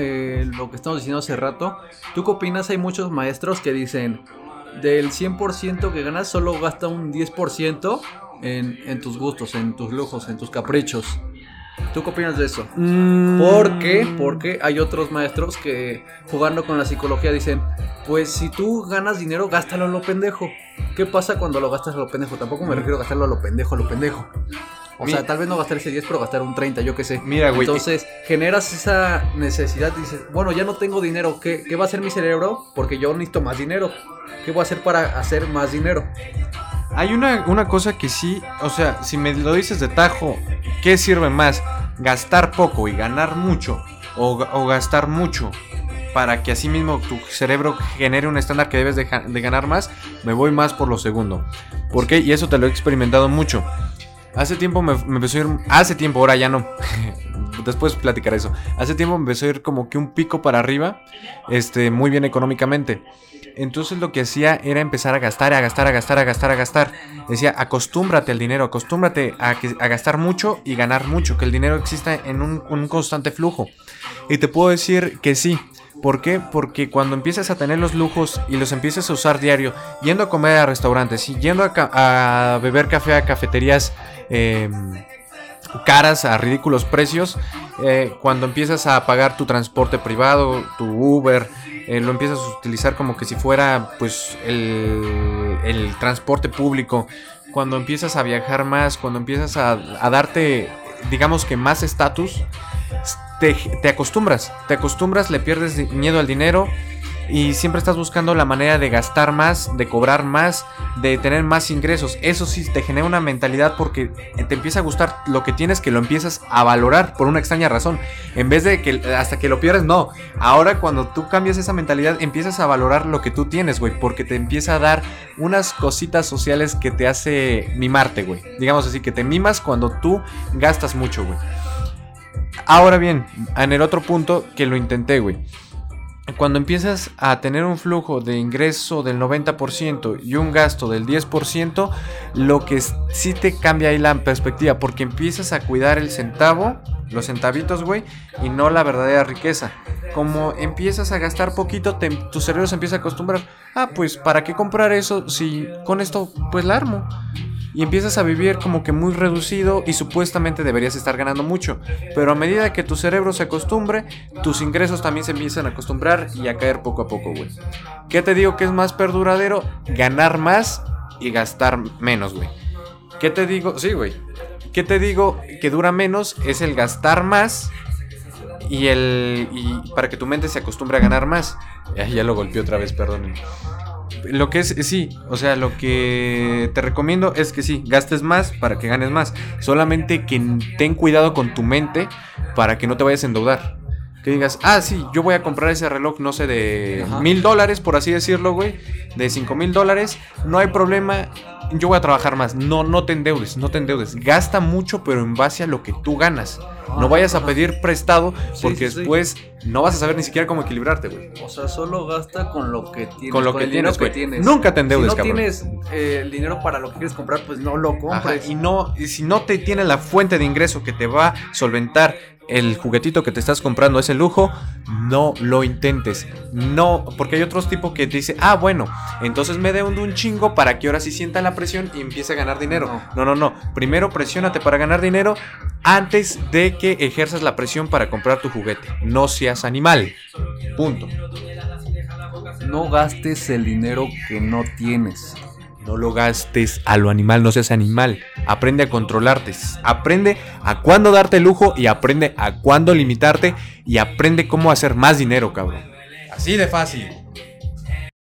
eh, lo que estamos diciendo hace rato. ¿Tú qué opinas? Hay muchos maestros que dicen, del 100% que ganas, solo gasta un 10% en, en tus gustos, en tus lujos, en tus caprichos. ¿Tú qué opinas de eso? Mm. ¿Por qué? Porque hay otros maestros que jugando con la psicología dicen, pues si tú ganas dinero, gástalo a lo pendejo. ¿Qué pasa cuando lo gastas a lo pendejo? Tampoco me refiero a gastarlo a lo pendejo, a lo pendejo. O sea, tal vez no gastar ese 10, pero gastar un 30, yo qué sé. Mira, güey, Entonces, generas esa necesidad, dices, bueno, ya no tengo dinero, ¿qué, qué va a hacer mi cerebro? Porque yo necesito más dinero. ¿Qué voy a hacer para hacer más dinero? Hay una, una cosa que sí, o sea, si me lo dices de tajo, ¿qué sirve más? ¿Gastar poco y ganar mucho? ¿O, ga- o gastar mucho para que así mismo tu cerebro genere un estándar que debes de, de ganar más? Me voy más por lo segundo. ¿Por qué? Y eso te lo he experimentado mucho. Hace tiempo me, empezó a ir... Hace tiempo, ahora ya no. Después platicaré eso. Hace tiempo me empezó a ir como que un pico para arriba. Este, muy bien económicamente. Entonces lo que hacía era empezar a gastar, a gastar, a gastar, a gastar, a gastar. Decía, acostúmbrate al dinero, acostúmbrate a, gastar mucho y ganar mucho, que el dinero exista en un, constante flujo. Y te puedo decir que sí. ¿Por qué? Porque cuando empiezas a tener los lujos y los empiezas a usar diario, yendo a comer a restaurantes yendo a beber café a cafeterías em, caras a ridículos precios, eh, cuando empiezas a pagar tu transporte privado, tu Uber, eh, lo empiezas a utilizar como que si fuera pues el, transporte público, cuando empiezas a viajar más, cuando empiezas a, darte, digamos que más estatus, te, acostumbras, te acostumbras, le pierdes miedo al dinero y siempre estás buscando la manera de gastar más, de cobrar más, de tener más ingresos. Eso sí te genera una mentalidad porque te empieza a gustar lo que tienes que lo empiezas a valorar por una extraña razón. En vez de que hasta que lo pierdes, no. Ahora cuando tú cambias esa mentalidad empiezas a valorar lo que tú tienes, güey, porque te empieza a dar unas cositas sociales que te hace mimarte, güey. Digamos así, que te mimas cuando tú gastas mucho, güey. Ahora bien, en el otro punto que lo intenté, güey. Cuando empiezas a tener un flujo de ingreso del 90% y un gasto del 10%, lo que sí te cambia ahí la perspectiva, porque empiezas a cuidar el centavo, los centavitos, güey, y no la verdadera riqueza. Como empiezas a gastar poquito, te- tu cerebro se empieza a acostumbrar. Ah, pues, ¿para qué comprar eso si con esto, pues, la armo? Y empiezas a vivir como que muy reducido y supuestamente deberías estar ganando mucho. Pero a medida que tu cerebro se acostumbre, tus ingresos también se empiezan a acostumbrar y a caer poco a poco, güey. ¿Qué te digo que es más perduradero? Ganar más y gastar menos, güey. ¿Qué te digo? Sí, güey. ¿Qué te digo que dura menos? Es el gastar más y el y para que tu mente se acostumbre a ganar más. Ya, ya lo golpeé otra vez, perdón. Lo que es, sí, o sea, lo que te recomiendo es que sí, gastes más para que ganes más. Solamente que ten cuidado con tu mente para que no te vayas a endeudar. Que digas, ah, sí, yo voy a comprar ese reloj, no sé, de mil dólares, por así decirlo, güey. De cinco mil dólares. No hay problema, yo voy a trabajar más. No, no te endeudes, no te endeudes. Gasta mucho, pero en base a lo que tú ganas. No vayas a pedir prestado, porque sí, sí. después no vas a saber ni siquiera cómo equilibrarte, güey. O sea, solo gasta con lo que tienes. Con lo que el tienes, que tienes. Nunca te endeudes, Si no cabrón. tienes eh, el dinero para lo que quieres comprar, pues no lo Ajá, compres. y no, y si no te tiene la fuente de ingreso que te va a solventar el juguetito que te estás comprando, ese lujo, no lo intentes. No, porque hay otros tipos que te dicen, ah, bueno, entonces me dé un, un chingo para que ahora sí sienta la presión y empiece a ganar dinero. No, no, no. Primero presiónate para ganar dinero antes de que ejerzas la presión para comprar tu juguete. No seas animal. Punto. No gastes el dinero que no tienes. No lo gastes a lo animal, no seas animal. Aprende a controlarte. Aprende a cuándo darte lujo y aprende a cuándo limitarte y aprende cómo hacer más dinero, cabrón. Así de fácil.